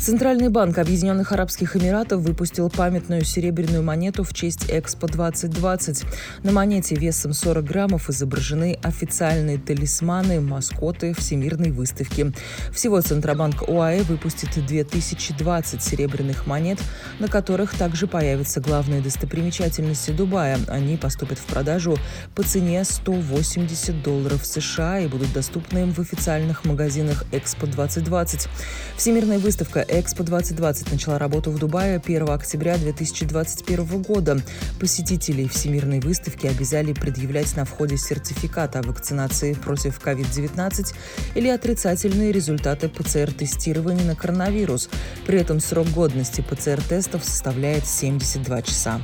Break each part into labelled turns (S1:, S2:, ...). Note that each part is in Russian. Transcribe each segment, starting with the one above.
S1: Центральный банк Объединенных Арабских Эмиратов выпустил памятную серебряную монету в честь Экспо 2020. На монете весом 40 граммов изображены официальные талисманы, маскоты Всемирной выставки. Всего Центробанк ОАЭ выпустит 2020 серебряных монет, на которых также появятся главные достопримечательности Дубая. Они поступят в продажу по цене 180 долларов США и будут доступны в официальных магазинах Экспо 2020. Всемирная выставка Экспо 2020 начала работу в Дубае 1 октября 2021 года. Посетителей Всемирной выставки обязали предъявлять на входе сертификат о вакцинации против COVID-19 или отрицательные результаты ПЦР-тестирования на коронавирус. При этом срок годности ПЦР-тестов составляет 72 часа.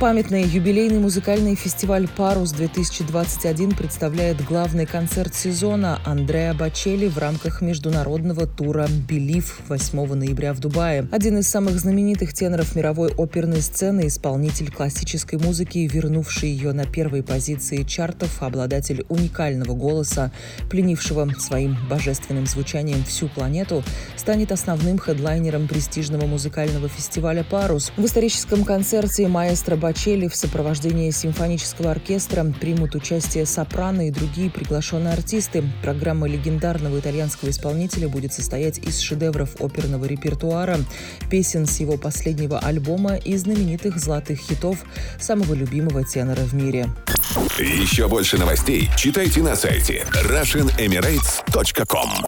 S1: Памятный юбилейный музыкальный фестиваль «Парус-2021» представляет главный концерт сезона Андреа Бачели в рамках международного тура «Белив» 8 ноября в Дубае. Один из самых знаменитых теноров мировой оперной сцены, исполнитель классической музыки, вернувший ее на первые позиции чартов, обладатель уникального голоса, пленившего своим божественным звучанием всю планету, станет основным хедлайнером престижного музыкального фестиваля «Парус». В историческом концерте маэстро Бачели в сопровождении симфонического оркестра примут участие сопрано и другие приглашенные артисты. Программа легендарного итальянского исполнителя будет состоять из шедевров оперного репертуара, песен с его последнего альбома и знаменитых золотых хитов самого любимого тенора в мире.
S2: Еще больше новостей читайте на сайте RussianEmirates.com